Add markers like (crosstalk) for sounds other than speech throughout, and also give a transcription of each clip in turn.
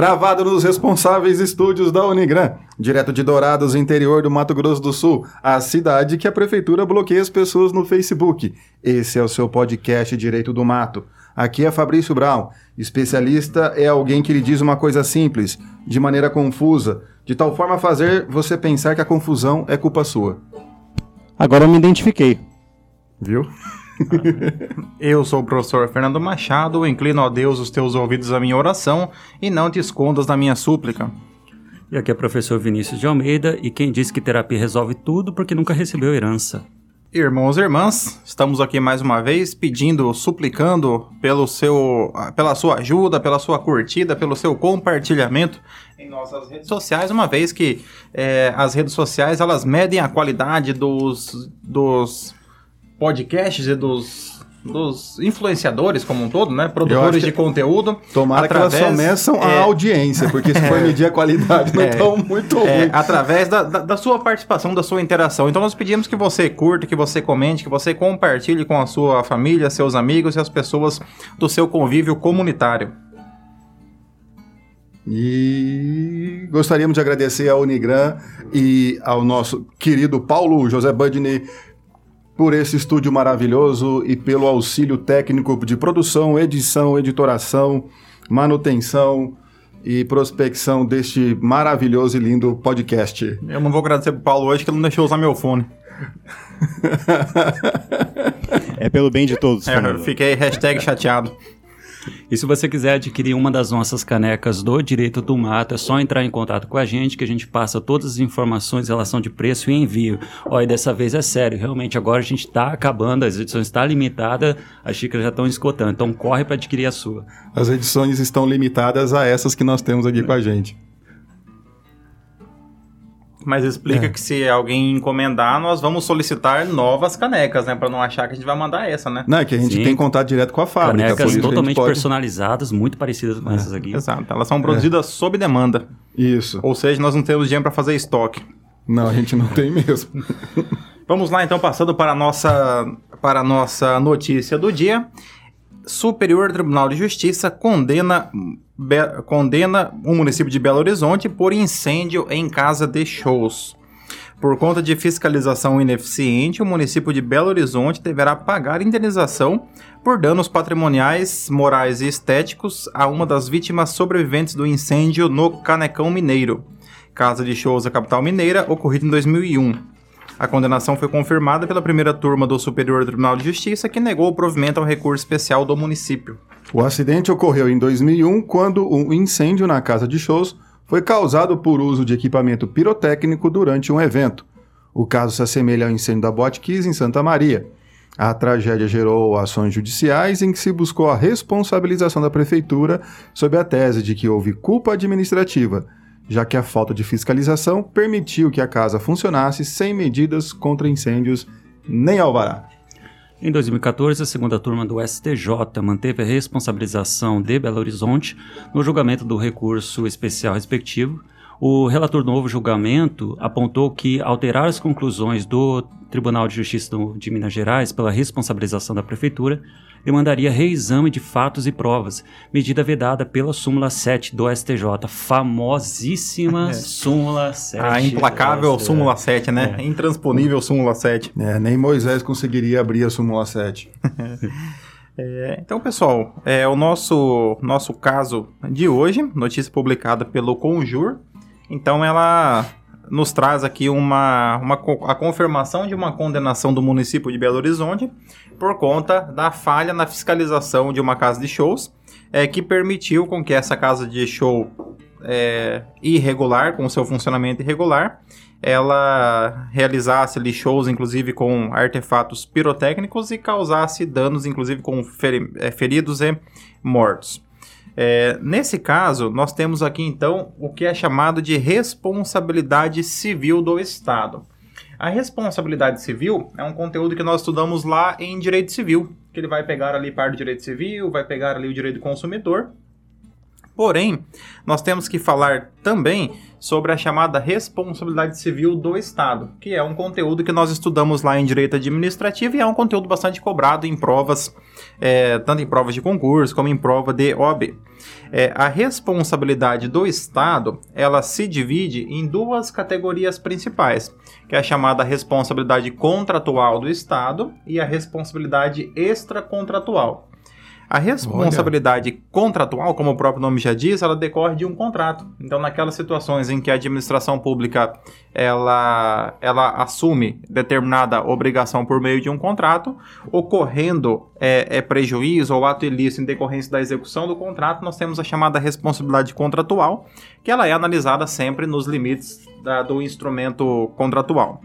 gravado nos responsáveis estúdios da Unigran, direto de Dourados, interior do Mato Grosso do Sul, a cidade que a prefeitura bloqueia as pessoas no Facebook. Esse é o seu podcast Direito do Mato. Aqui é Fabrício Brown. Especialista é alguém que lhe diz uma coisa simples, de maneira confusa, de tal forma a fazer você pensar que a confusão é culpa sua. Agora eu me identifiquei. Viu? (laughs) Eu sou o professor Fernando Machado, inclino a Deus os teus ouvidos à minha oração e não te escondas da minha súplica. E aqui é o professor Vinícius de Almeida, e quem disse que terapia resolve tudo porque nunca recebeu herança. Irmãos e irmãs, estamos aqui mais uma vez pedindo, suplicando pelo seu, pela sua ajuda, pela sua curtida, pelo seu compartilhamento em nossas redes sociais, uma vez que é, as redes sociais elas medem a qualidade dos, dos podcasts e dos, dos influenciadores como um todo, né? Produtores de conteúdo. Tomara através, que elas só meçam a é, audiência, porque se for (laughs) medir a qualidade não estão é, muito é, ruim. Através da, da, da, sua participação, da sua interação. Então nós pedimos que você curta, que você comente, que você compartilhe com a sua família, seus amigos e as pessoas do seu convívio comunitário. E gostaríamos de agradecer ao Unigran e ao nosso querido Paulo José Budney por esse estúdio maravilhoso e pelo auxílio técnico de produção, edição, editoração, manutenção e prospecção deste maravilhoso e lindo podcast. Eu não vou agradecer pro Paulo hoje que ele não deixou usar meu fone. (laughs) é pelo bem de todos. É, eu fiquei hashtag chateado. E se você quiser adquirir uma das nossas canecas do Direito do Mato, é só entrar em contato com a gente que a gente passa todas as informações em relação de preço e envio. Olha, dessa vez é sério, realmente agora a gente está acabando, as edições estão tá limitadas, as xícaras já estão escotando, então corre para adquirir a sua. As edições estão limitadas a essas que nós temos aqui com a gente. Mas explica é. que se alguém encomendar, nós vamos solicitar novas canecas, né? Para não achar que a gente vai mandar essa, né? Não, é que a gente Sim. tem contato direto com a fábrica. Canecas totalmente pode... personalizadas, muito parecidas com é. essas aqui. Exato, elas são produzidas é. sob demanda. Isso. Ou seja, nós não temos dinheiro para fazer estoque. Não, a gente não tem mesmo. (laughs) vamos lá então, passando para a nossa, para a nossa notícia do dia. Superior Tribunal de Justiça condena, be, condena o município de Belo Horizonte por incêndio em casa de shows. Por conta de fiscalização ineficiente, o município de Belo Horizonte deverá pagar indenização por danos patrimoniais, morais e estéticos a uma das vítimas sobreviventes do incêndio no Canecão Mineiro, casa de shows da capital mineira, ocorrido em 2001. A condenação foi confirmada pela primeira turma do Superior Tribunal de Justiça, que negou o provimento ao recurso especial do município. O acidente ocorreu em 2001, quando um incêndio na casa de shows foi causado por uso de equipamento pirotécnico durante um evento. O caso se assemelha ao incêndio da Boate Kiss em Santa Maria. A tragédia gerou ações judiciais em que se buscou a responsabilização da prefeitura sob a tese de que houve culpa administrativa já que a falta de fiscalização permitiu que a casa funcionasse sem medidas contra incêndios nem alvará. Em 2014, a segunda turma do STJ manteve a responsabilização de Belo Horizonte no julgamento do recurso especial respectivo. O relator do novo julgamento apontou que alterar as conclusões do Tribunal de Justiça de Minas Gerais pela responsabilização da prefeitura demandaria reexame de fatos e provas, medida vedada pela súmula 7 do STJ, famosíssima (laughs) é. súmula 7. A implacável súmula 7, né? É. Intransponível súmula 7. É, nem Moisés conseguiria abrir a súmula 7. (laughs) É, então, pessoal, é o nosso, nosso caso de hoje, notícia publicada pelo Conjur. Então, ela nos traz aqui uma, uma, a confirmação de uma condenação do município de Belo Horizonte por conta da falha na fiscalização de uma casa de shows, é, que permitiu com que essa casa de show é, irregular, com seu funcionamento irregular, ela realizasse ali shows, inclusive com artefatos pirotécnicos e causasse danos, inclusive com feri é, feridos e mortos. É, nesse caso, nós temos aqui então o que é chamado de responsabilidade civil do Estado. A responsabilidade civil é um conteúdo que nós estudamos lá em direito civil, que ele vai pegar ali parte do direito civil, vai pegar ali o direito do consumidor. Porém, nós temos que falar também sobre a chamada responsabilidade civil do Estado, que é um conteúdo que nós estudamos lá em direito administrativo e é um conteúdo bastante cobrado em provas, é, tanto em provas de concurso como em prova de OAB. É, a responsabilidade do Estado ela se divide em duas categorias principais, que é a chamada responsabilidade contratual do Estado e a responsabilidade extracontratual. A responsabilidade Olha. contratual, como o próprio nome já diz, ela decorre de um contrato. Então, naquelas situações em que a administração pública ela, ela assume determinada obrigação por meio de um contrato, ocorrendo é, é prejuízo ou ato ilícito em decorrência da execução do contrato, nós temos a chamada responsabilidade contratual, que ela é analisada sempre nos limites da, do instrumento contratual.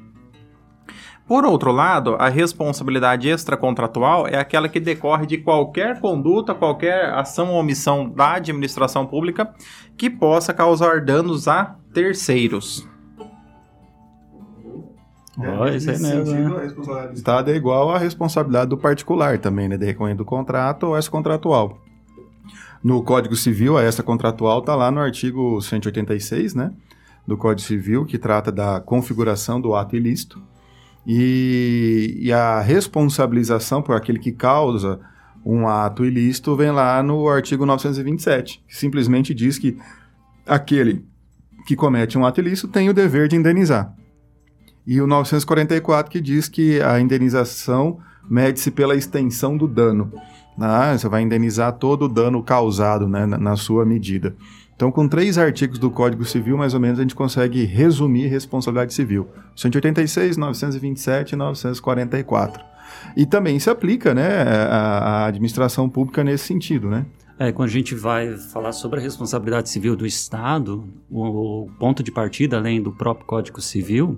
Por outro lado, a responsabilidade extracontratual é aquela que decorre de qualquer conduta, qualquer ação ou omissão da administração pública que possa causar danos a terceiros. Oh, isso aí mesmo. Sentido, né? Estado é igual à responsabilidade do particular também, né? Decorrendo do contrato ou extracontratual. No Código Civil, a extracontratual está lá no artigo 186, né? Do Código Civil, que trata da configuração do ato ilícito e, e a responsabilização por aquele que causa um ato ilícito vem lá no artigo 927, que simplesmente diz que aquele que comete um ato ilícito tem o dever de indenizar. E o 944 que diz que a indenização mede-se pela extensão do dano. Ah, você vai indenizar todo o dano causado né, na, na sua medida. Então, com três artigos do Código Civil, mais ou menos, a gente consegue resumir responsabilidade civil: 186, 927 e 944. E também se aplica né, a administração pública nesse sentido, né? É, quando a gente vai falar sobre a responsabilidade civil do Estado, o, o ponto de partida, além do próprio Código Civil,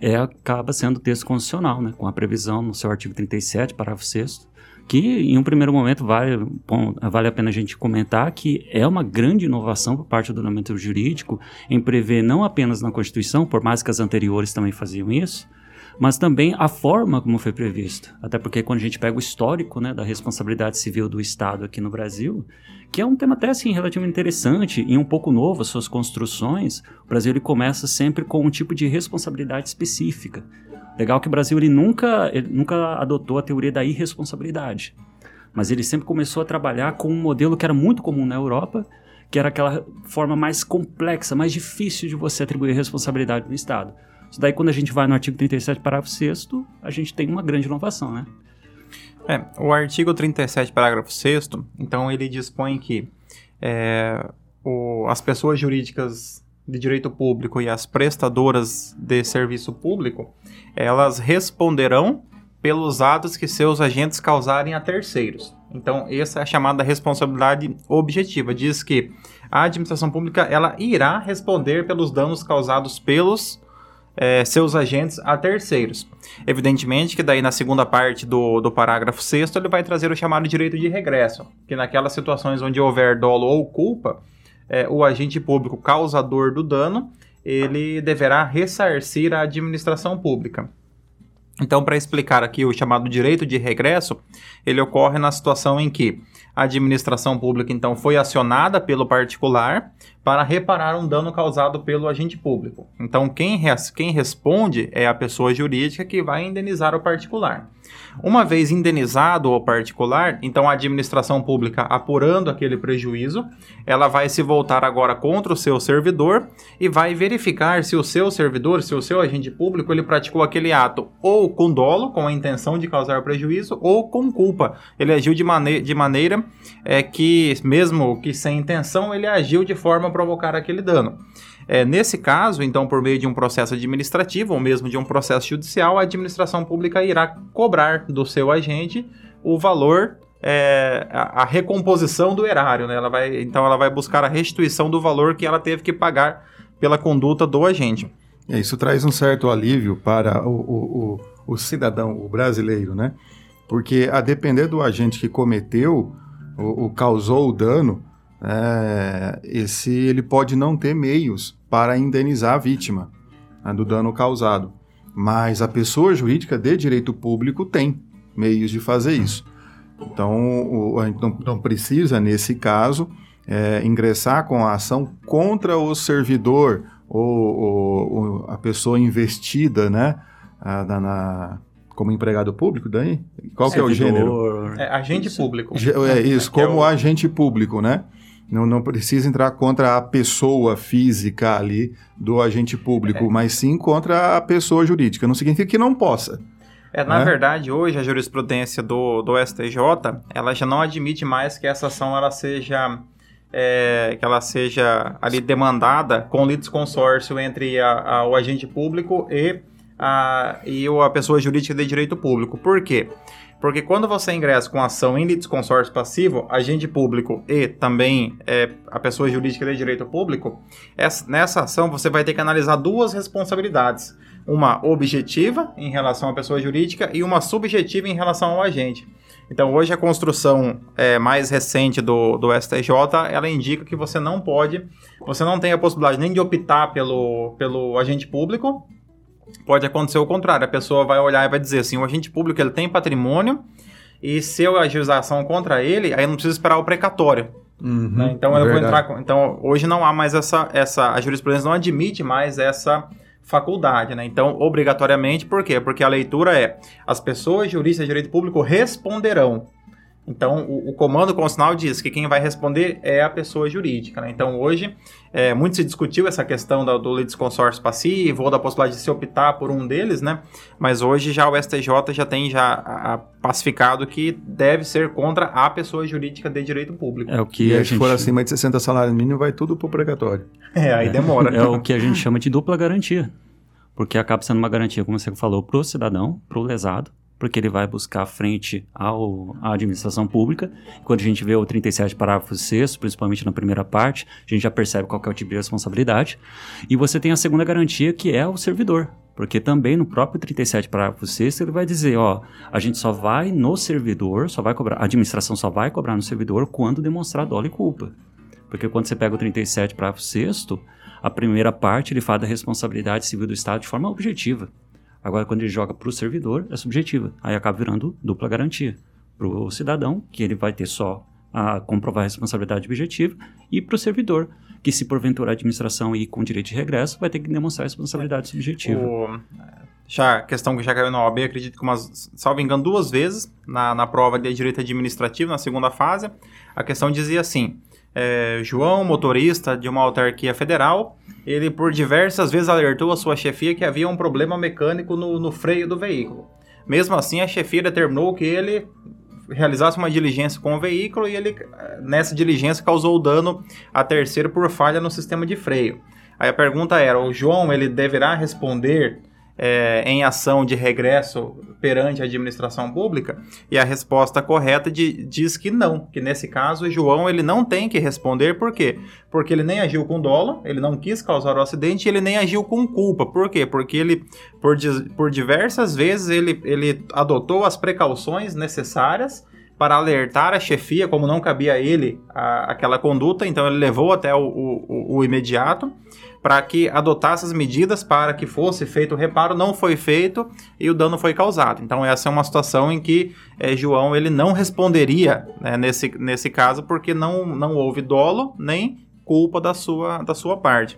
é, acaba sendo o texto constitucional, né, com a previsão no seu artigo 37, parágrafo 6 que em um primeiro momento vale, bom, vale a pena a gente comentar que é uma grande inovação por parte do ordenamento jurídico em prever não apenas na Constituição, por mais que as anteriores também faziam isso, mas também a forma como foi previsto. Até porque quando a gente pega o histórico né, da responsabilidade civil do Estado aqui no Brasil, que é um tema até assim relativamente interessante e um pouco novo, as suas construções, o Brasil ele começa sempre com um tipo de responsabilidade específica. Legal que o Brasil ele nunca, ele nunca adotou a teoria da irresponsabilidade, mas ele sempre começou a trabalhar com um modelo que era muito comum na Europa, que era aquela forma mais complexa, mais difícil de você atribuir responsabilidade no Estado. Isso daí, quando a gente vai no artigo 37, parágrafo 6 a gente tem uma grande inovação, né? É, o artigo 37, parágrafo 6 então ele dispõe que é, o, as pessoas jurídicas de direito público e as prestadoras de serviço público, elas responderão pelos atos que seus agentes causarem a terceiros. Então, essa é a chamada responsabilidade objetiva. Diz que a administração pública ela irá responder pelos danos causados pelos é, seus agentes a terceiros. Evidentemente que daí na segunda parte do, do parágrafo 6 ele vai trazer o chamado direito de regresso, que naquelas situações onde houver dolo ou culpa, é, o agente público causador do dano, ele deverá ressarcir a administração pública. Então, para explicar aqui o chamado direito de regresso, ele ocorre na situação em que a administração pública então foi acionada pelo particular para reparar um dano causado pelo agente público. Então, quem, res quem responde é a pessoa jurídica que vai indenizar o particular. Uma vez indenizado o particular, então a administração pública apurando aquele prejuízo, ela vai se voltar agora contra o seu servidor e vai verificar se o seu servidor, se o seu agente público, ele praticou aquele ato ou com dolo, com a intenção de causar prejuízo, ou com culpa. Ele agiu de, mane de maneira é, que, mesmo que sem intenção, ele agiu de forma a provocar aquele dano. É, nesse caso, então, por meio de um processo administrativo ou mesmo de um processo judicial, a administração pública irá cobrar do seu agente o valor, é, a, a, recomposição do erário. Né? Ela vai, então, ela vai buscar a restituição do valor que ela teve que pagar pela conduta do agente. É, isso traz um certo alívio para o, o, o, o cidadão, o brasileiro, né? Porque a depender do agente que cometeu, o, o causou o dano, é, esse ele pode não ter meios para indenizar a vítima né, do dano causado. Mas a pessoa jurídica de direito público tem meios de fazer isso. Então, o, a gente não, não precisa, nesse caso, é, ingressar com a ação contra o servidor ou, ou- ou a pessoa investida, né? a- na, na- como empregado público, daí? Qual que é o gênero? Servidor. É, agente público. É isso, é como o- agente público, né? Não, não precisa entrar contra a pessoa física ali do agente público, É. mas sim contra a pessoa jurídica. Não significa que não possa. É, na né? verdade, hoje a jurisprudência do, do STJ, ela já não admite mais que essa ação ela seja é, que ela seja ali demandada com litisconsórcio entre a, a- o agente público e a, e o- a pessoa jurídica de direito público. Por quê? Porque quando você ingressa com ação em litisconsórcio passivo, agente público e também é, a pessoa jurídica de direito público, essa- nessa ação você vai ter que analisar duas responsabilidades uma objetiva em relação à pessoa jurídica e uma subjetiva em relação ao agente. Então, hoje a construção é, mais recente do, do STJ, ela indica que você não pode, você não tem a possibilidade nem de optar pelo, pelo agente público, pode acontecer o contrário, a pessoa vai olhar e vai dizer assim, o agente público ele tem patrimônio, e se eu ajuizar ação contra ele, aí eu não preciso esperar o precatório. né? Então eu vou entrar com, então hoje não há mais essa essa a jurisprudência não admite mais essa faculdade, né? Então obrigatoriamente por quê? Porque a leitura é as pessoas juristas de direito público responderão. Então o, o comando constitucional diz que quem vai responder é a pessoa jurídica, né? Então hoje é, muito se discutiu essa questão da, do litisconsórcio passivo ou da possibilidade de se optar por um deles, né? Mas hoje já o STJ já tem já a- a pacificado que deve ser contra a pessoa jurídica de direito público. É o que E a gente for acima de 60 salários mínimos, vai tudo pro precatório. (laughs) É, aí demora. é o que a gente chama de dupla garantia. Porque acaba sendo uma garantia, como você falou, para o cidadão, para o lesado, porque ele vai buscar frente ao, à administração pública. Quando a gente vê o 37, parágrafo 6, principalmente na primeira parte, a gente já percebe qual é o tipo de responsabilidade. E você tem a segunda garantia, que é o servidor. Porque também no próprio 37, parágrafo 6, ele vai dizer, ó, a gente só vai no servidor, só vai cobrar, a administração só vai cobrar no servidor quando demonstrar dolo e culpa. Porque quando você pega o 37, parágrafo 6 a primeira parte ele fala da responsabilidade civil do Estado de forma objetiva. Agora, quando ele joga para o servidor, é subjetiva. Aí acaba virando dupla garantia. Para o cidadão, que ele vai ter só a comprovar a responsabilidade objetiva, e para o servidor, que se porventura a administração ir com direito de regresso, vai ter que demonstrar a responsabilidade subjetiva. O, já, a questão que já caiu na OAB, acredito que umas, salvo engano, duas vezes na, na prova de direito administrativo, na segunda fase. A questão dizia assim: é, João, motorista de uma autarquia federal, ele por diversas vezes alertou a sua chefia que havia um problema mecânico no, no freio do veículo. Mesmo assim, a chefia determinou que ele realizasse uma diligência com o veículo e ele, nessa diligência, causou dano a terceiro por falha no sistema de freio. Aí a pergunta era: o João ele deverá responder eh, em ação de regresso perante a administração pública? E a resposta correta de- diz que não, que nesse caso João ele não tem que responder, por quê? Porque ele nem agiu com dolo, ele não quis causar o acidente ele nem agiu com culpa. Por quê? Porque ele, por, por diversas vezes, ele, ele adotou as precauções necessárias para alertar a chefia, como não cabia a ele a- aquela conduta, então ele levou até o, o- o imediato para que adotasse as medidas para que fosse feito o reparo, não foi feito e o dano foi causado. Então essa é uma situação em que eh, João ele não responderia né, nesse, nesse caso porque não, não houve dolo nem culpa da sua, da sua parte.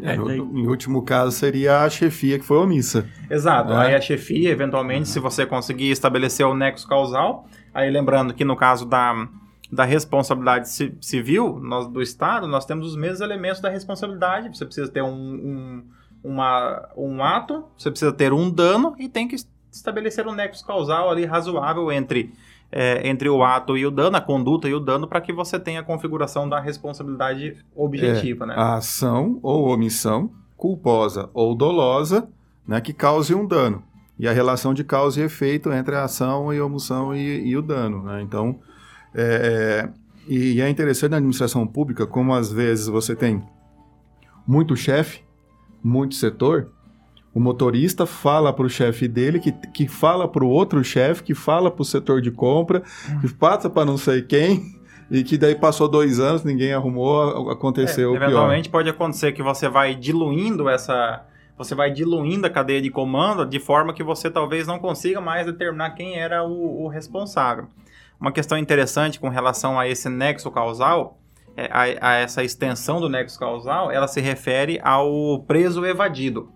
É, No- daí- Em último caso, seria a chefia que foi omissa. Exato. É. Aí a chefia, eventualmente, se você conseguir estabelecer o nexo causal, aí lembrando que no caso da, da responsabilidade ci- civil nós, do Estado, nós temos os mesmos elementos da responsabilidade. Você precisa ter um, um, uma, um ato, você precisa ter um dano e tem que estabelecer um nexo causal ali razoável entre, é, entre o ato e o dano, a conduta e o dano, para que você tenha a configuração da responsabilidade objetiva, né? A ação ou omissão culposa ou dolosa né, que cause um dano. E a relação de causa e efeito entre a ação e a omissão e, e o dano. né? Então, é, e é interessante na administração pública como às vezes você tem muito chefe, muito setor, o motorista fala para o chefe dele, que, que fala para o outro chefe, que fala para o setor de compra, que passa para não sei quem, e que daí passou dois anos, ninguém arrumou, aconteceu É, o pior. eventualmente pode acontecer que você vai diluindo essa. Você vai diluindo a cadeia de comando de forma que você talvez não consiga mais determinar quem era o, o responsável. Uma questão interessante com relação a esse nexo causal é, a, a essa extensão do nexo causal, ela se refere ao preso evadido.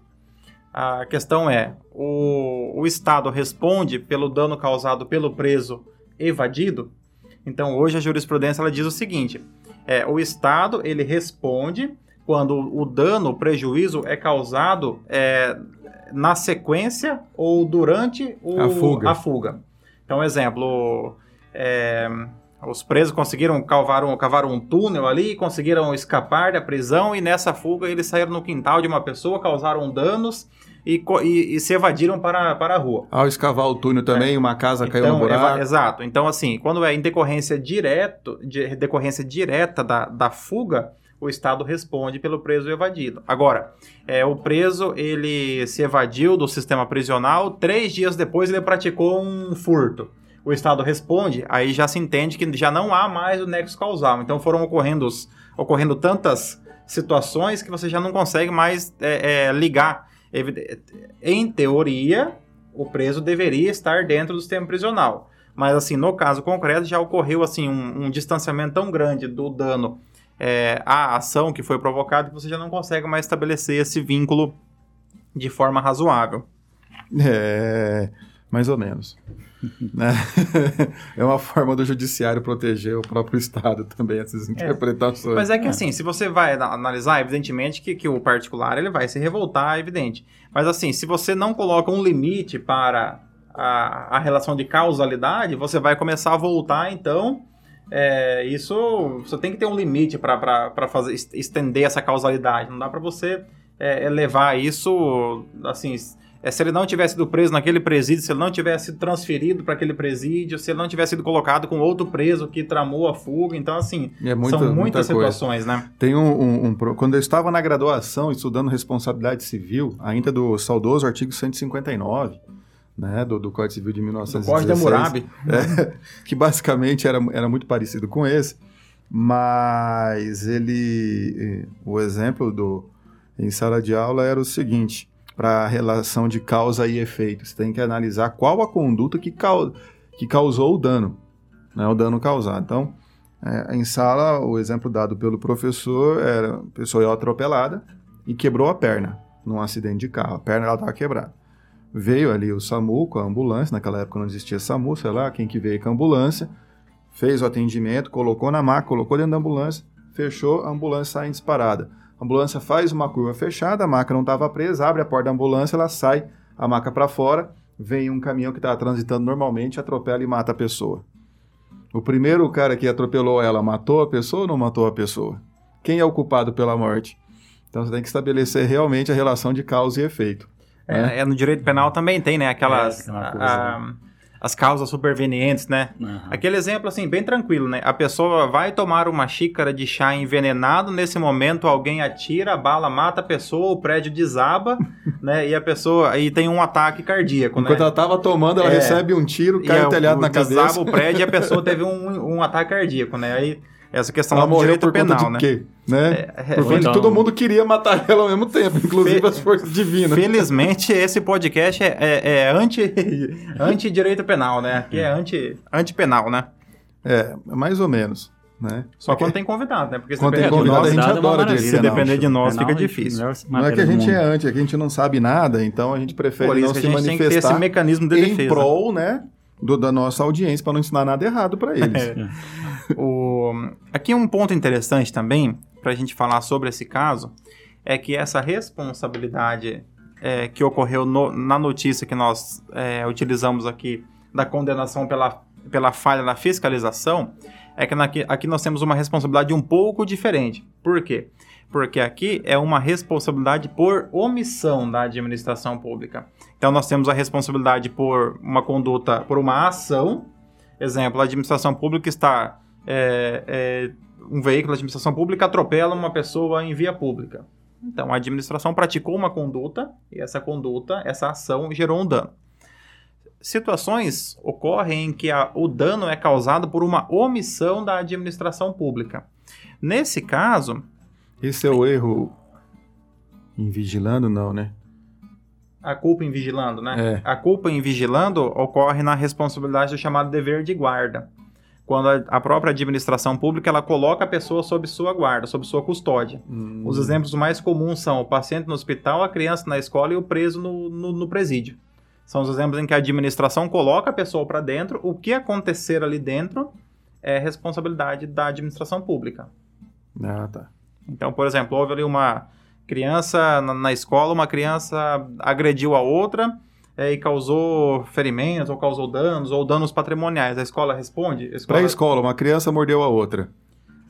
A questão é, o, o Estado responde pelo dano causado pelo preso evadido? Então, hoje a jurisprudência ela diz o seguinte, é, o Estado ele responde quando o dano, o prejuízo é causado é, na sequência ou durante o, A fuga. a fuga. Então, exemplo, é, os presos conseguiram cavar um, cavar um túnel ali, conseguiram escapar da prisão e nessa fuga eles saíram no quintal de uma pessoa, causaram danos e, e- e se evadiram para, para a rua. Ao escavar o túnel também, uma casa caiu no Então, buraco. exato. Então, assim, quando é em decorrência, direto, de, decorrência direta da, da fuga, o Estado responde pelo preso evadido. Agora, é, o preso, ele se evadiu do sistema prisional, três dias depois ele praticou um furto. O Estado responde, aí já se entende que já não há mais o nexo causal. Então, foram ocorrendo, ocorrendo tantas situações que você já não consegue mais é, é, ligar. Em teoria, o preso deveria estar dentro do sistema prisional. Mas, assim, no caso concreto, já ocorreu, assim, um, um distanciamento tão grande do dano é, à ação que foi provocada que você já não consegue mais estabelecer esse vínculo de forma razoável. É, mais ou menos. (laughs) Né? (laughs) é uma forma do judiciário proteger o próprio Estado também, essas interpretações. Mas é que, assim, se você vai ana- analisar, evidentemente que, que o particular ele vai se revoltar, é evidente. Mas, assim, se você não coloca um limite para a, a relação de causalidade, você vai começar a voltar, então... é, isso você tem que ter um limite para estender essa causalidade. Não dá para você é, é, levar isso assim. É, se ele não tivesse sido preso naquele presídio, se ele não tivesse sido transferido para aquele presídio, se ele não tivesse sido colocado com outro preso que tramou a fuga, então assim É muita- são muita muitas coisa. situações, né? Tem um, um- um Quando eu estava na graduação estudando responsabilidade civil, ainda do saudoso artigo 159, né, do, do Código Civil de Do 1916. Código de Hammurabi. (laughs) É, que basicamente era, era muito parecido com esse, mas ele. eh, O exemplo do em sala de aula era o seguinte: para a relação de causa e efeito, você tem que analisar qual a conduta que, cau, que causou o dano, né, o dano causado. Então, é, em sala, o exemplo dado pelo professor era a pessoa ia atropelada e quebrou a perna num acidente de carro. A perna estava quebrada. Veio ali o SAMU com a ambulância, naquela época não existia SAMU, sei lá, quem que veio com a ambulância, fez o atendimento, colocou na maca, colocou dentro da ambulância, fechou, a ambulância sai em disparada. A ambulância faz uma curva fechada, a maca não estava presa, abre a porta da ambulância, ela sai, a maca para fora, vem um caminhão que estava transitando normalmente, atropela e mata a pessoa. O primeiro cara que atropelou ela matou a pessoa ou não matou a pessoa? Quem é o culpado pela morte? Então você tem que estabelecer realmente a relação de causa e efeito. É, é, no direito penal também tem, né? Aquelas. É, aquela coisa, a- as causas supervenientes, né? Aham. Aquele exemplo, assim, bem tranquilo, né? A pessoa vai tomar uma xícara de chá envenenado, nesse momento alguém atira, a bala mata a pessoa, o prédio desaba, (laughs) né? E a pessoa. aí tem um ataque cardíaco, Enquanto né? ela estava tomando, ela É. recebe um tiro, cai é, o telhado na desaba cabeça. o prédio e a pessoa teve (laughs) um, um ataque cardíaco, né? Aí, essa questão Ela do morreu direito por penal, conta de né? quê? Né? É, por conta então- todo mundo queria matar ela ao mesmo tempo, inclusive Fe- as forças divinas. Felizmente, esse podcast é, é, é anti, (laughs) anti-direito penal, né? Aqui é anti, anti-penal, né? É, mais ou menos. Né? Só Porque quando tem convidado, né? Porque se Quando tem depender de convidado, nós, a gente Convidado é adora direito Se penal. depender de nós, Penal, fica a gente- difícil. Não é que a gente é anti, é que a gente não sabe nada, então a gente prefere Por isso não que a se gente tem que ter esse manifestar mecanismo de em defesa. prol, né, do- da nossa audiência, para não ensinar nada errado para eles. (laughs) É. O... Aqui um ponto interessante também, para a gente falar sobre esse caso, é que essa responsabilidade é, que ocorreu no- na notícia que nós é, utilizamos aqui da condenação pela, pela falha na fiscalização, é que naqui- aqui nós temos uma responsabilidade um pouco diferente. Por quê? Porque aqui é uma responsabilidade por omissão da administração pública. Então nós temos a responsabilidade por uma conduta, por uma ação. Exemplo, a administração pública está. É, é, um veículo da administração pública atropela uma pessoa em via pública. Então, a administração praticou uma conduta e essa conduta, essa ação, gerou um dano. Situações ocorrem em que a- o dano é causado por uma omissão da administração pública. Nesse caso, Esse é o erro em vigilando, não, né? a culpa em vigilando, né? É. A culpa em vigilando ocorre na responsabilidade do chamado dever de guarda. Quando a, a própria administração pública ela coloca a pessoa sob sua guarda, sob sua custódia. Hum. Os exemplos mais comuns são o paciente no hospital, a criança na escola e o preso no, no, no presídio. São os exemplos em que a administração coloca a pessoa para dentro, o que acontecer ali dentro é responsabilidade da administração pública. Ah, tá. Então, por exemplo, houve ali uma criança na, na escola, uma criança agrediu a outra é, e causou ferimentos, ou causou danos, ou danos patrimoniais. A escola responde? A escola- Pré-escola, uma criança mordeu a outra.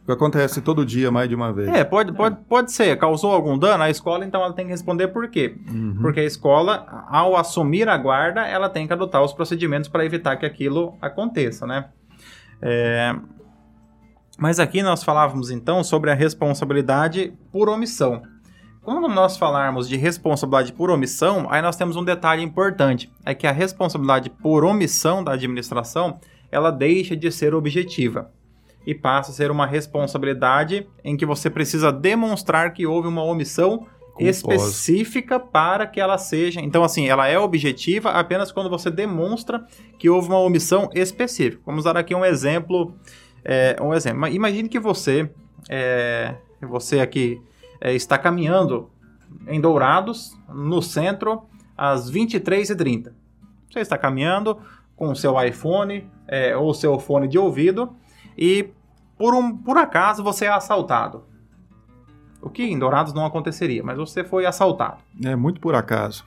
O que acontece todo dia, mais de uma vez. É, pode, pode, pode ser. Causou algum dano, a escola então ela tem que responder por quê? Uhum. Porque a escola, ao assumir a guarda, ela tem que adotar os procedimentos para evitar que aquilo aconteça, né? É, Mas aqui nós falávamos então sobre a responsabilidade por omissão. Quando nós falarmos de responsabilidade por omissão, aí nós temos um detalhe importante, é que a responsabilidade por omissão da administração, ela deixa de ser objetiva e passa a ser uma responsabilidade em que você precisa demonstrar que houve uma omissão Culposa. específica para que ela seja. Então, assim, ela é objetiva apenas quando você demonstra que houve uma omissão específica. Vamos dar aqui um exemplo. é, um exemplo. Ma- Imagine que você, é, você aqui é, está caminhando em Dourados, no centro, às 23h30. Você está caminhando com o seu iPhone é, ou seu fone de ouvido e por, um, por acaso você é assaltado. O que em Dourados não aconteceria, mas você foi assaltado. É muito por acaso.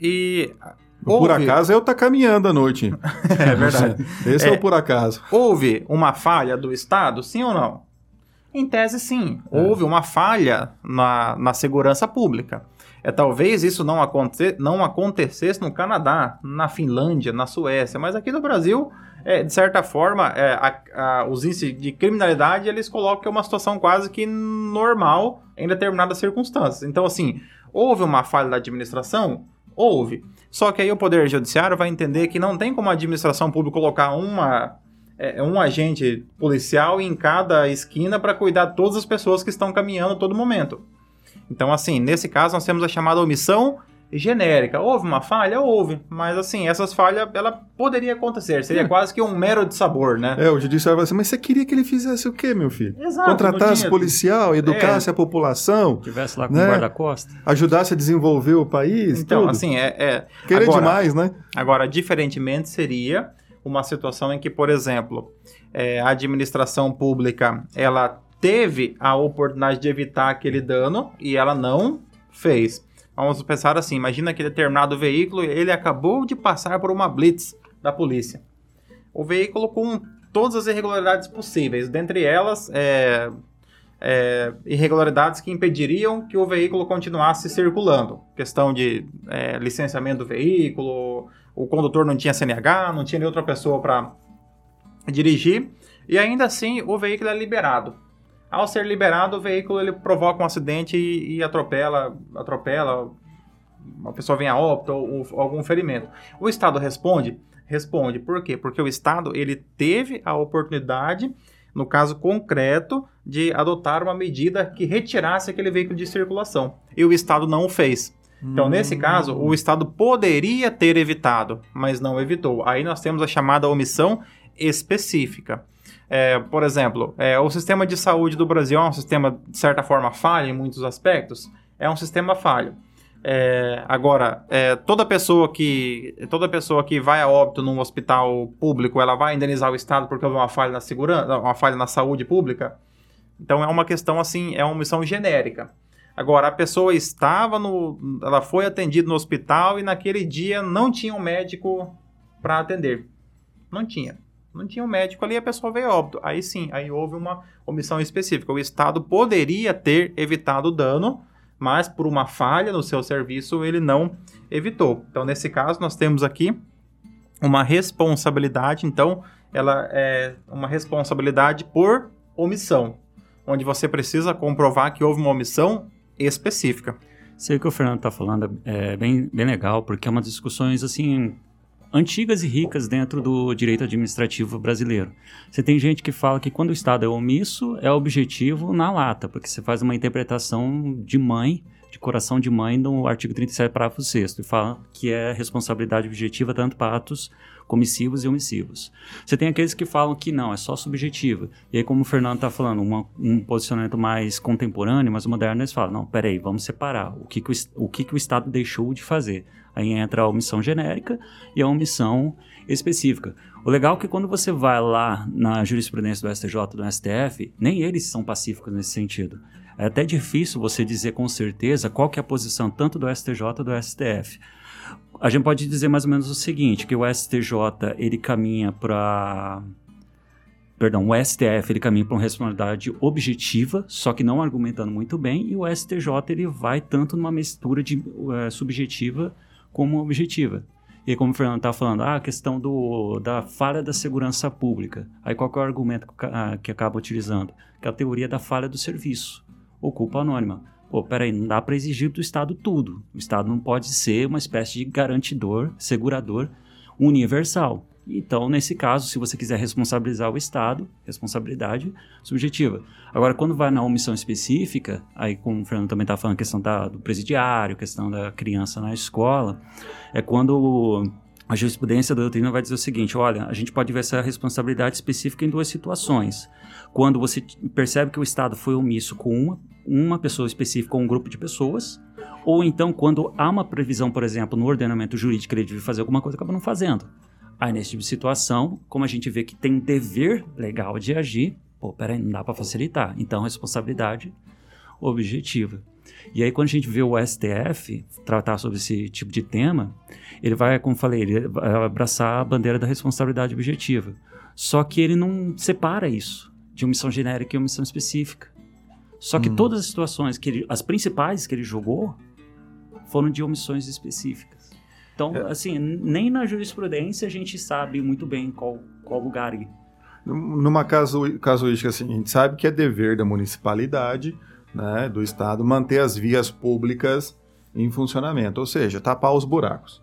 E O por Houve- acaso é eu estar caminhando à noite. (laughs) é verdade. Esse é. É. o por acaso. Houve uma falha do Estado, sim ou não? Em tese, sim. Houve uma falha na, na segurança pública. É, talvez isso não, aconte, não acontecesse no Canadá, na Finlândia, na Suécia, mas aqui no Brasil, é, de certa forma, é, a- a- os índices de criminalidade eles colocam que é uma situação quase que normal em determinadas circunstâncias. Então, assim, houve uma falha da administração? Houve. Só que aí o Poder Judiciário vai entender que não tem como a administração pública colocar uma é, um agente policial em cada esquina para cuidar de todas as pessoas que estão caminhando a todo momento. Então, assim, nesse caso, nós temos a chamada omissão genérica. Houve uma falha? Houve. Mas, assim, essas falhas, ela poderia acontecer. Seria quase que um mero de sabor, né? É, o judiciário vai assim, mas você queria que ele fizesse o quê, meu filho? Exato. Contratasse tinha- policial, educasse a população, Tivesse lá com Né? o guarda-costa. ajudasse a desenvolver o país, Então, tudo. assim, é... é Querer agora- demais, né? Agora, diferentemente, seria uma situação em que, por exemplo, é, a administração pública ela teve a oportunidade de evitar aquele dano e ela não fez. Vamos pensar assim: imagina que determinado veículo ele acabou de passar por uma blitz da polícia. O veículo com todas as irregularidades possíveis, dentre elas é, é, irregularidades que impediriam que o veículo continuasse circulando. Questão de é, licenciamento do veículo, o condutor não tinha CNH, não tinha outra pessoa para dirigir, e ainda assim o veículo é liberado. Ao ser liberado, o veículo ele provoca um acidente e, e atropela, atropela, uma pessoa vem a óbito ou, ou algum ferimento. O Estado responde? Responde. Por quê? Porque o Estado ele teve a oportunidade, no caso concreto, de adotar uma medida que retirasse aquele veículo de circulação. E o Estado não o fez. Então, nesse caso, o Estado poderia ter evitado, mas não evitou. Aí nós temos a chamada omissão específica. É, por exemplo, é, o sistema de saúde do Brasil é um sistema, de certa forma, falho em muitos aspectos. É um sistema falho. É, agora, é, toda pessoa que toda pessoa que vai a óbito num hospital público, ela vai indenizar o Estado porque houve uma falha na segurança, uma falha na saúde pública. Então é uma questão assim, é uma omissão genérica. Agora, a pessoa estava no. Ela foi atendida no hospital e naquele dia não tinha um médico para atender. Não tinha. Não tinha um médico ali, a pessoa veio óbito. Aí sim, aí houve uma omissão específica. O Estado poderia ter evitado o dano, mas por uma falha no seu serviço ele não evitou. Então, nesse caso, nós temos aqui uma responsabilidade. Então, ela é uma responsabilidade por omissão, onde você precisa comprovar que houve uma omissão específica. Sei que o Fernando está falando é bem, bem legal, porque é uma discussões assim antigas e ricas dentro do direito administrativo brasileiro. Você tem gente que fala que quando o Estado é omisso, é objetivo na lata, porque você faz uma interpretação de mãe de coração de mãe no artigo 37, parágrafo 6 e fala que é responsabilidade objetiva tanto para atos comissivos e omissivos. Você tem aqueles que falam que não, é só subjetiva. E aí, como o Fernando está falando, uma, um posicionamento mais contemporâneo, mais moderno, eles falam, não, peraí, vamos separar o que, que o, o que, que o Estado deixou de fazer. Aí entra a omissão genérica e a omissão específica. O legal é que quando você vai lá na jurisprudência do STJ, do STF, nem eles são pacíficos nesse sentido. É até difícil você dizer com certeza qual que é a posição tanto do STJ do STF. A gente pode dizer mais ou menos o seguinte, que o STJ ele caminha para perdão, o STF ele caminha para uma responsabilidade objetiva, só que não argumentando muito bem, e o STJ ele vai tanto numa mistura de uh, subjetiva como objetiva. E como o Fernando está falando, ah, a questão do, da falha da segurança pública. Aí qual é o argumento que, ah, que acaba utilizando? Que é a teoria da falha do serviço, ou culpa anônima. Pô, peraí, não dá para exigir do Estado tudo. O Estado não pode ser uma espécie de garantidor, segurador universal. Então, nesse caso, se você quiser responsabilizar o Estado, responsabilidade subjetiva. Agora, quando vai na omissão específica, aí como o Fernando também está falando, questão da, do presidiário, questão da criança na escola, é quando a jurisprudência da doutrina vai dizer o seguinte: olha, a gente pode ver essa responsabilidade específica em duas situações. Quando você percebe que o Estado foi omisso com uma, uma pessoa específica ou um grupo de pessoas, ou então quando há uma previsão, por exemplo, no ordenamento jurídico que ele deve fazer alguma coisa, acaba não fazendo. Aí, nesse tipo de situação, como a gente vê que tem dever legal de agir, pô, peraí, não dá para facilitar. Então, responsabilidade objetiva. E aí, quando a gente vê o STF tratar sobre esse tipo de tema, ele vai, como falei, ele vai abraçar a bandeira da responsabilidade objetiva. Só que ele não separa isso de omissão genérica e omissão específica. Só que hum. todas as situações que ele, as principais que ele julgou, foram de omissões específicas. Então, é. assim, nem na jurisprudência a gente sabe muito bem qual, qual lugar ir. Numa casu, casuística assim, a gente sabe que é dever da municipalidade, né, do Estado, manter as vias públicas em funcionamento, ou seja, tapar os buracos.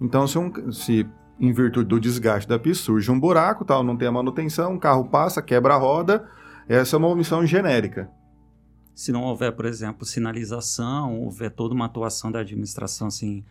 Então, se, um, se em virtude do desgaste da pista surge um buraco, tal, não tem a manutenção, o carro passa, quebra a roda, essa é uma omissão genérica. Se não houver, por exemplo, sinalização, houver toda uma atuação da administração assim,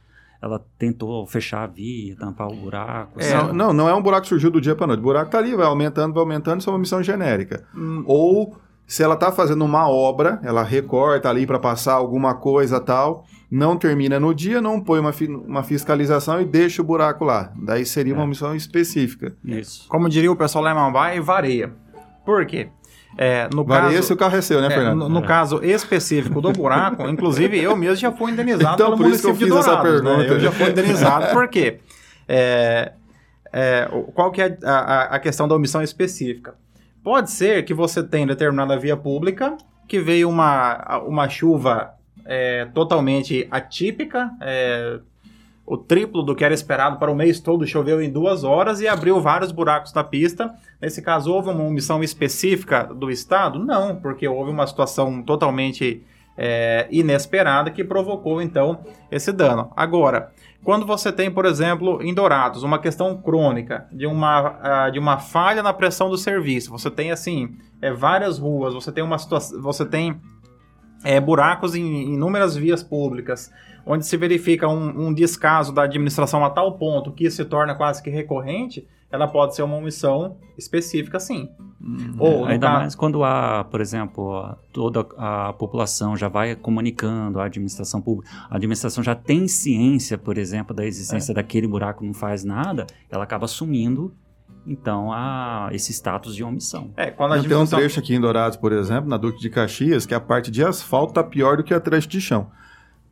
ela tentou fechar a via, tampar o buraco. É, não, não é um buraco que surgiu do dia para noite. O buraco está ali, vai aumentando, vai aumentando, isso é uma missão genérica. Hum. Ou se ela está fazendo uma obra, ela recorta ali para passar alguma coisa tal, não termina no dia, não põe uma, fi uma fiscalização e deixa o buraco lá. Daí seria é. uma missão específica. Isso. Como diria o pessoal lá em Mambai, vareia. Por quê? É, no Varia caso, se o carro é seu, né, é, Fernando? No, no é. caso específico do buraco, (laughs) inclusive eu mesmo já fui indenizado então, pelo por município isso que eu fiz de Dourados, essa pergunta. Né? Eu já fui indenizado, por quê? (laughs) É, é, qual que é a, a, questão da omissão específica? Pode ser que você tenha determinada via pública que veio uma, uma chuva é, totalmente atípica, é, o triplo do que era esperado para o mês todo, choveu em duas horas e abriu vários buracos na pista. Nesse caso, houve uma omissão específica do Estado? Não, porque houve uma situação totalmente é, inesperada que provocou, então, esse dano. Agora, quando você tem, por exemplo, em Dourados, uma questão crônica de uma, de uma falha na pressão do serviço, você tem, assim, é, várias ruas, você tem uma situação, você tem é, buracos em inúmeras vias públicas, onde se verifica um, um, descaso da administração a tal ponto que isso se torna quase que recorrente, ela pode ser uma omissão específica, sim. Hum, Ou, ainda caso... mais quando há, por exemplo, toda a população já vai comunicando à administração pública, a administração já tem ciência, por exemplo, da existência é. daquele buraco, não faz nada, ela acaba assumindo então a esse status de omissão. É, quando a Tem um trecho aqui em Dourados, por exemplo, na Duque de Caxias, que a parte de asfalto tá pior do que a trecho de chão.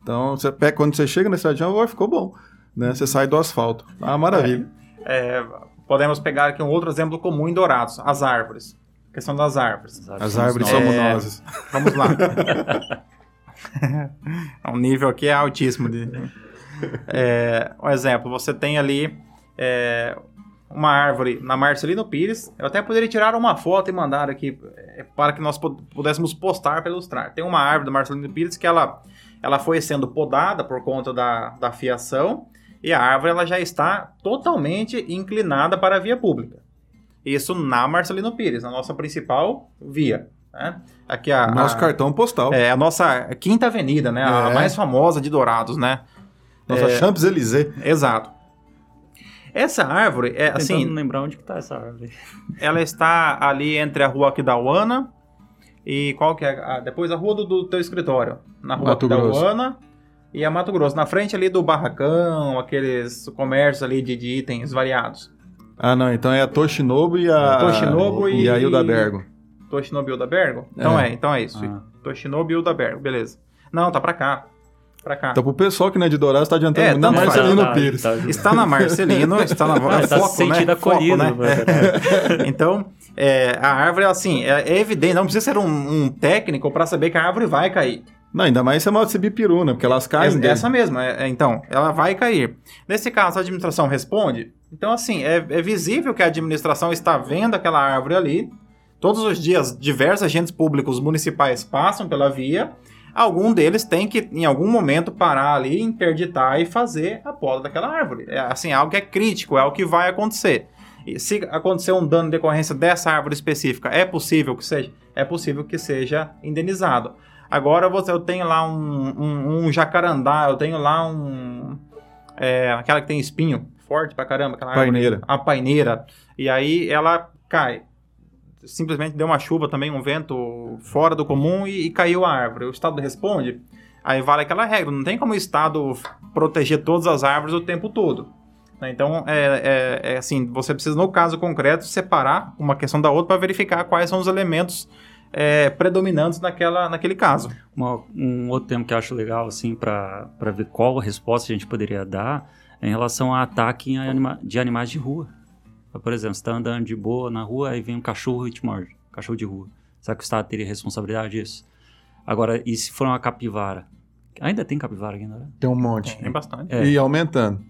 Então, você pega, quando você chega na estrada de chão, ficou bom. Né? Você sai do asfalto. Ah, maravilha. É, é, podemos pegar aqui um outro exemplo comum em Dourados, as árvores. A questão das árvores. As árvores, as árvores somos é, nós. (laughs) Vamos lá. o (laughs) nível aqui é altíssimo. De... É, um exemplo, você tem ali é, uma árvore na Marcelino Pires. Eu até poderia tirar uma foto e mandar aqui é, para que nós pudéssemos postar para ilustrar. Tem uma árvore da Marcelino Pires que ela, ela foi sendo podada por conta da, da fiação e a árvore ela já está totalmente inclinada para a via pública. Isso na Marcelino Pires, na nossa principal via. né? Aqui a, Nosso a- cartão postal. é a nossa Quinta Avenida, né? A É. mais famosa de Dourados, né? Nossa é. Champs-Élysées. Exato. Essa árvore, é Tentando assim, lembrar onde que tá essa árvore. (laughs) ela está ali entre a rua Aquidauana e qual que é? a- depois a rua do, do teu escritório. Na rua Mato Grosso. E a Mato Grosso. Na frente ali do barracão, aqueles comércios ali de, de itens variados. Ah, não. Então é a Toshinobu e a... Toshinobu e- e a Hilda Bergo. Toshinobu Hildabergo? Então é, É. então é isso. Ah. Toshinobu Hildabergo, beleza. Não, tá pra cá. Pra cá. Então pro pessoal que não é de Dourados, tá adiantando É, faz. Marcelino Tá, Pires. tá, Está na Marcelino, (laughs) está na Ah, é tá foco, se sentindo né? acolhido. Foco, né? (laughs) Então, é, a árvore, assim, é, é evidente, não precisa ser um, um técnico para saber que a árvore vai cair. Não, ainda mais se é uma cibipiruna, porque elas caem. Essa, essa mesma, é- é, então, ela vai cair. Nesse caso, a administração responde. Então, assim, é, é visível que a administração está vendo aquela árvore ali. Todos os dias, diversos agentes públicos municipais passam pela via. Algum deles tem que, em algum momento, parar ali, interditar e fazer a poda daquela árvore. É assim, algo que é crítico, é o que vai acontecer. E se acontecer um dano em decorrência dessa árvore específica, é possível que seja? É possível que seja indenizado. Agora você, eu tenho lá um, um, um jacarandá, eu tenho lá um. é, aquela que tem espinho forte pra caramba, aquela árvore. Paineira. A paineira. E aí ela cai. Simplesmente deu uma chuva também, um vento fora do comum e, e caiu a árvore. O Estado responde. Aí vale aquela regra, não tem como o Estado proteger todas as árvores o tempo todo. né? Então, é, é- é assim, você precisa, no caso concreto, separar uma questão da outra para verificar quais são os elementos é, predominantes naquela, naquele caso. Uma- um outro tema que eu acho legal, assim, para ver qual resposta a gente poderia dar é em relação a ataque anima- de animais de rua. Por exemplo, você está andando de boa na rua, aí vem um cachorro e te morde. Cachorro de rua. Será que o Estado teria responsabilidade disso? Agora, e se for uma capivara? Ainda tem capivara aqui, né? Tem um monte. Tem bastante. É. E aumentando.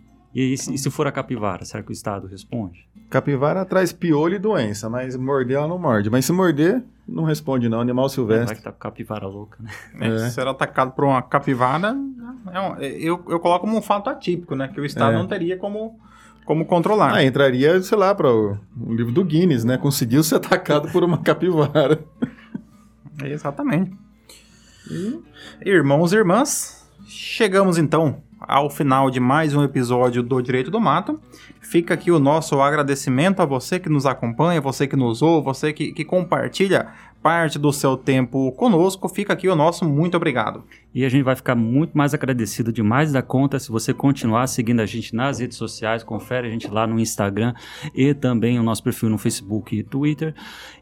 E, se- e se for a capivara, será que o Estado responde? Capivara traz piolho e doença, mas morder ela não morde. Mas se morder, não responde não. Animal Vai silvestre. que tá com capivara louca, né? né? É. Ser atacado por uma capivara, é um- eu, eu coloco como um fato atípico, né? Que o Estado É. não teria como, como controlar. Ah, entraria, sei lá, para o, o livro do Guinness, né? Conseguiu ser atacado por uma (laughs) capivara. Exatamente. Irmãos e irmãs, chegamos então ao final de mais um episódio do Direito do Mato. Fica aqui o nosso agradecimento a você que nos acompanha, você que nos ouve, você que, que compartilha parte do seu tempo conosco. Fica aqui o nosso muito obrigado. E a gente vai ficar muito mais agradecido demais da conta se você continuar seguindo a gente nas redes sociais. Confere a gente lá no Instagram e também o nosso perfil no Facebook e Twitter.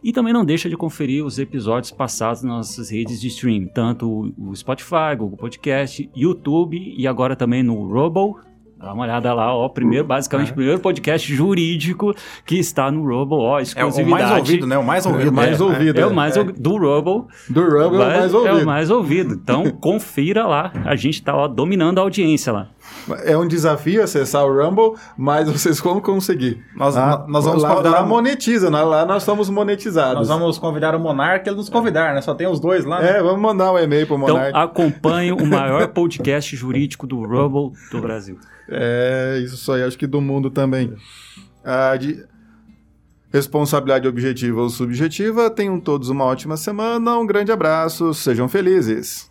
E também não deixa de conferir os episódios passados nas nossas redes de streaming, tanto o Spotify, Google Podcast, YouTube e agora também no Robo. Dá uma olhada lá, ó. Primeiro, basicamente, o primeiro podcast jurídico que está no Robo, ó. É o Exclusividade. mais ouvido, né? O mais ouvido. É o mais É, ouvido. É, o mais É. ouvido do Robo. Do Rumble é o mais É ouvido. o mais ouvido. Então, (laughs) confira lá. A gente tá ó, dominando a audiência lá. É um desafio acessar o Rumble, mas vocês vão conseguir. Nós- Ah, nós vamos lá, convidar lá um- monetiza, lá, lá nós somos monetizados. Nós vamos convidar o Monarca, ele nos convidar, né? Só tem os dois lá. né? É, vamos mandar um e-mail pro Então, Monark. acompanhe o maior (laughs) podcast jurídico do Rumble do Brasil. É, isso aí, acho que do mundo também. Ah, de responsabilidade objetiva ou subjetiva, tenham todos uma ótima semana, um grande abraço, sejam felizes.